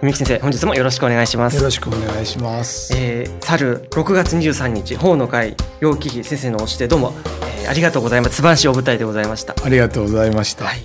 文幸先生本日もよろしくお願いします。よろしくお願いします。えー、去る6月23日法の会楊貴妃先生の推しでどうも、えー、ありがとうございます。素晴らしいお舞台でございました。ありがとうございました、はい。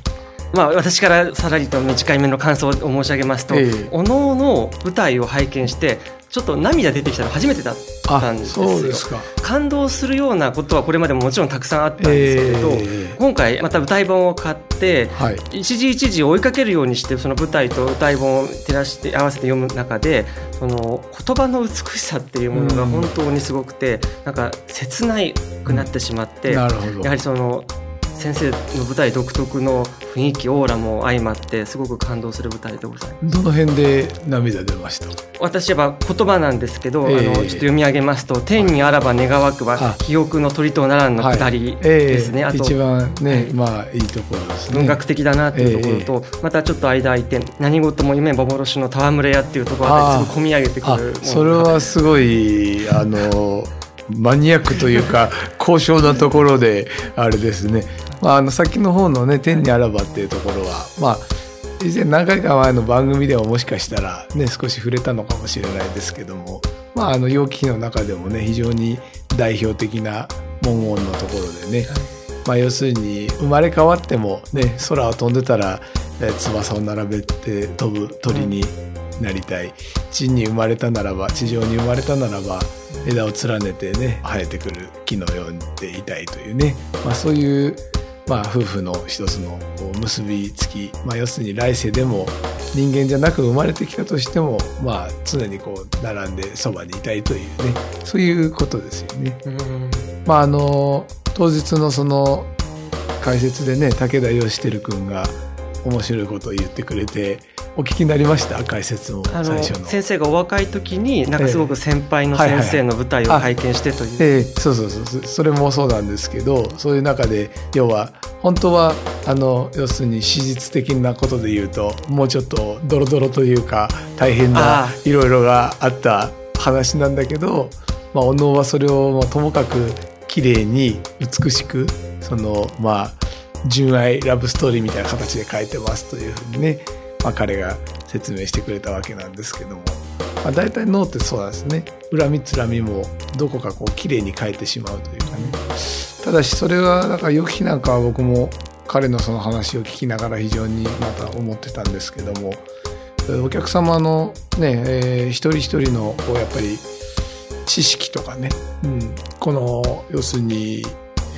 まあ、私からさらりと短い目の感想を申し上げますと、ええ、おのおの舞台を拝見してちょっと涙出てきたの初めてだったんですよ。ですか。感動するようなことはこれまでももちろんたくさんあったんですけれど、えー、今回また舞台本を買って、はい、一時一時追いかけるようにしてその舞台と舞台本を照らして合わせて読む中でその言葉の美しさっていうものが本当にすごくて、うん、なんか切ないくなってしまって、うん、やはりその先生の舞台独特の雰囲気オーラも相まってすごく感動する舞台でございます。どの辺で涙出ました？私は言葉なんですけど、えー、あのちょっと読み上げますと「天にあらば願わくは記憶の鳥とならん」のくだりですね、はいえー、あと一番ね、まあいいところですね。文学的だなっていうところと、えー、またちょっと間空いて何事も夢幻の戯れ屋っていうところあたりすごい込み上げてくるそれはすごいあのマニアックというか高尚なところであれですね。まあ、あの先の方のね「天にあらば」っていうところはまあ以前何回か前の番組ではもしかしたらね少し触れたのかもしれないですけどもまああの楊貴妃の中でもね非常に代表的な文言のところでね、まあ、要するに生まれ変わってもね空を飛んでたら翼を並べて飛ぶ鳥になりたい。地に生まれたならば地上に生まれたならば枝を連ねてね生えてくる木のようでいたいというね、まあ、そういうまあ、夫婦の一つの結びつき、まあ、要するに来世でも人間じゃなく生まれてきたとしても、まあ、常にこう並んでそばにいたいというね。そういうことですよね。まあ、あの当日のその解説でね武田義輝君が面白いことを言ってくれてお聞きになりました？解説も最初の。先生がお若い時になんかすごく先輩の先生の舞台を拝見してという、えー、そうそうそうそれもそうなんですけどそういう中で要は本当はあの要するに史実的なことで言うともうちょっとドロドロというか大変ないろいろがあった話なんだけど、まあ、お能はそれをともかく綺麗に美しくそのまあ純愛ラブストーリーみたいな形で書いてますというふうにねまあ、彼が説明してくれたわけなんですけども、まあ、大体脳ってそうなんですね。恨みつらみもどこかこう綺麗に書いてしまうというかね。ただしそれはだからよきなんかは僕も彼のその話を聞きながら非常にまた思ってたんですけども。お客様のね、えー、一人一人のこうやっぱり知識とかね、うん、この要するに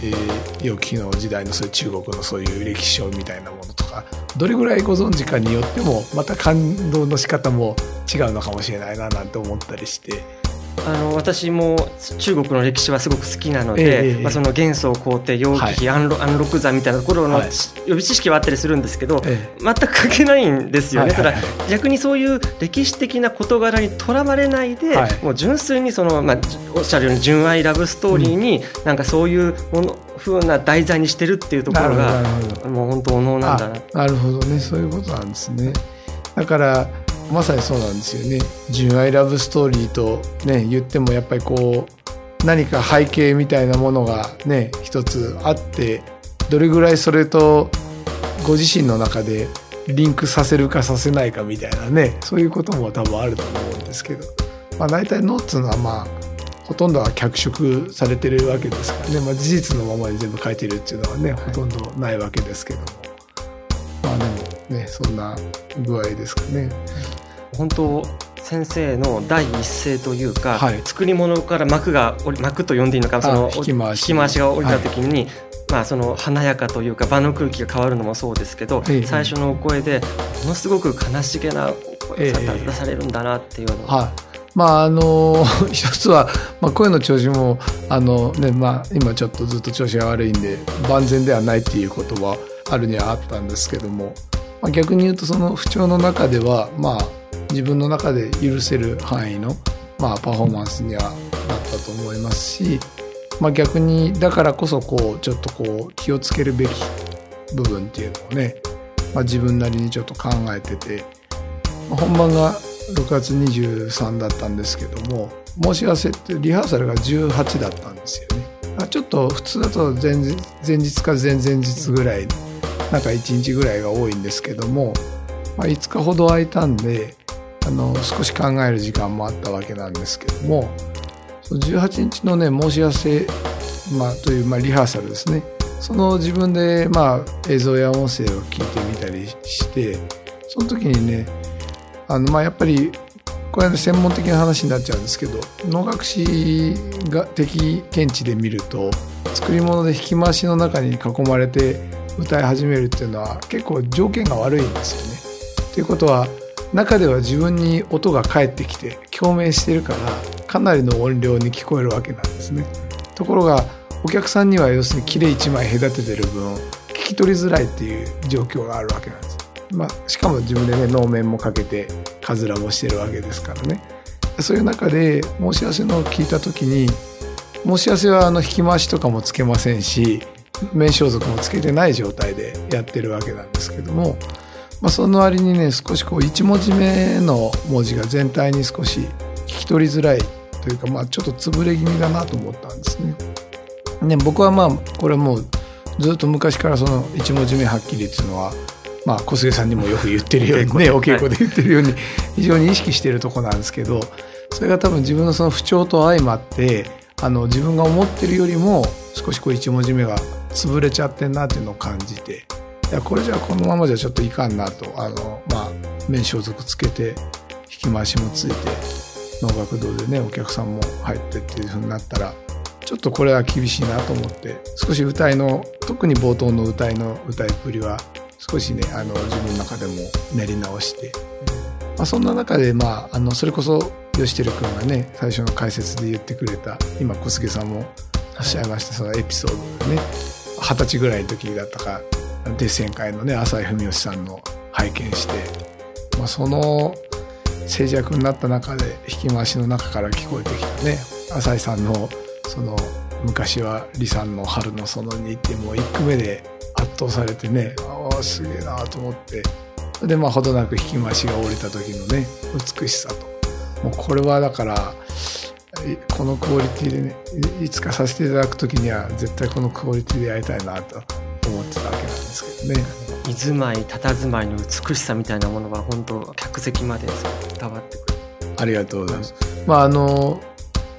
えー、良きの時代のそういう中国のそういう歴史書みたいなものとかどれぐらいご存知かによってもまた感動の仕方も違うのかもしれないななんて思ったりして。あの私も中国の歴史はすごく好きなので、えー、まあ、その元宗皇帝楊貴妃、安禄山みたいなところの、予備知識はあったりするんですけど、えー、全く書けないんですよね、ただ逆にそういう歴史的な事柄にとらわれないで、はい、もう純粋にその、まあ、おっしゃるように純愛ラブストーリーに、うん、なんかそういうものふうな題材にしてるっていうところがもう本当お能なんだな。なるほどね。そういうことなんですね。だからまさにそうなんですよね。純愛ラブストーリーとね言ってもやっぱりこう何か背景みたいなものがね一つあってどれぐらいそれとご自身の中でリンクさせるかさせないかみたいなねそういうことも多分あると思うんですけど、まあ、大体ノーツのはまあほとんどは脚色されてるわけですからね、まあ、事実のままに全部書いてるっていうのはねほとんどないわけですけども。ねそんな具合ですかね。本当先生の第一声というか、はい、作り物から幕が幕と呼んでいいのかその引き回し。引き回しが降りた時に、はい、まあ、その華やかというか場の空気が変わるのもそうですけど、え最初のお声でものすごく悲しげな声が出されるんだなっていうのは。はい。まああの 一つは、まあ、声の調子もあの、ねまあ、今ちょっとずっと調子が悪いんで万全ではないっていうことはあるにはあったんですけども、まあ、逆に言うとその不調の中では、まあ、自分の中で許せる範囲の、まあ、パフォーマンスにはなったと思いますし、まあ、逆にだからこそこうちょっとこう気をつけるべき部分っていうのをね、まあ、自分なりにちょっと考えてて、まあ、本番が6月23だったんですけども申し合わせってリハーサルが18だったんですよね。ちょっと普通だと前前日か前々日ぐらいなんか1日ぐらいが多いんですけども、まあ、5日ほど空いたんであの少し考える時間もあったわけなんですけども18日のね申し合わせ、まあ、という、まあ、リハーサルですね。その自分で、まあ、映像や音声を聞いてみたりしてその時にねあの、まあ、やっぱりこれは専門的な話になっちゃうんですけど能楽師が的見地で見ると作り物で引き回しの中に囲まれて歌い始めるっていうのは結構条件が悪いんですよね。ということは中では自分に音が返ってきて共鳴してるからかなりの音量に聞こえるわけなんですね。ところがお客さんには要するに切れ1枚隔ててる分聞き取りづらいっていう状況があるわけなんです。まあ、しかも自分でね能面もかけてかずらもしてるわけですからね。そういう中で申し合わせのを聞いた時に申し合わせはあの引き回しとかもつけませんし面装束もつけてない状態でやってるわけなんですけどもまあ、その割にね少しこう1文字目の文字が全体に少し聞き取りづらいというか、まあ、ちょっと潰れ気味だなと思ったんですね。ね僕はまあこれもうずっと昔からその1文字目はっきりっていうのは、まあ、小菅さんにもよく言ってるようにねお稽古で言ってるように非常に意識してるとこなんですけどそれが多分自分のその不調と相まってあの自分が思ってるよりも少しこう1文字目が潰れちゃってんなっていうのを感じて。いやこれじゃこのままじゃちょっといかんなとあのまあ面装束つけて引き回しもついて能楽堂でねお客さんも入ってっていうふうになったらちょっとこれは厳しいなと思って少し歌いの特に冒頭の歌いの歌いっぷりは少しねあの自分の中でも練り直して、まあ、そんな中でまああのそれこそ吉輝君がね最初の解説で言ってくれた今小菅さんもしゃいましたそのエピソードでね二十歳ぐらいの時だったかデッセン会のね浅井文義さんの拝見して、まあ、その静寂になった中で引き回しの中から聞こえてきたね浅井さんのその昔は李さんの「春の園に」ってもう1句目で圧倒されてねああすげえなと思ってでまあほどなく引き回しが降りた時のね美しさと。もうこれはだからこのクオリティでねいつかさせていただく時には絶対このクオリティでやりたいなと思ってたわけなんですけどね。居住まい佇まいの美しさみたいなものが本当客席まで伝わってくるありがとうございます、まああの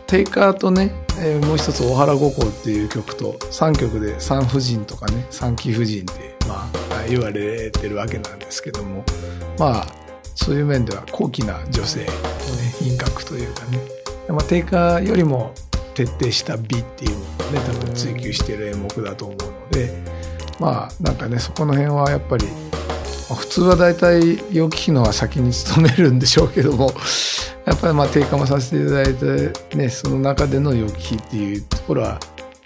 テイカーとね、えー、もう一つ「大原五行」っていう曲と3曲で産婦人とかね産気婦人って、まあ、言われてるわけなんですけどもまあそういう面では高貴な女性のね品格というかね、まあ、テイカーよりも徹底した美っていうのをね多分追求している演目だと思うので。まあなんかねそこの辺はやっぱり、まあ、普通は大体陽気機能は先に勤めるんでしょうけども やっぱりまあ低下もさせていただいてねその中での陽気っていうところは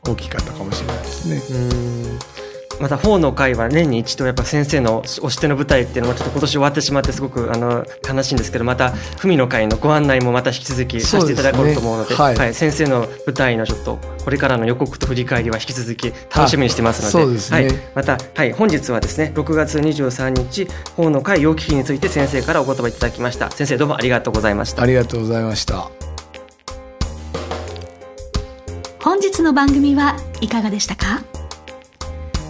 大きかったかもしれないですね。また4の回は年に一度やっぱ先生の推し手の舞台っていうのもちょっと今年終わってしまってすごくあの悲しいんですけどまた文の会のご案内もまた引き続きさせていただこうと思うので、ねはい、はい、先生の舞台のちょっとこれからの予告と振り返りは引き続き楽しみにしてますので、ね、はい、また、はい、本日はですね6月23日4の会陽気期について先生からお言葉いただきました。先生どうもありがとうございました。ありがとうございました。本日の番組はいかがでしたか？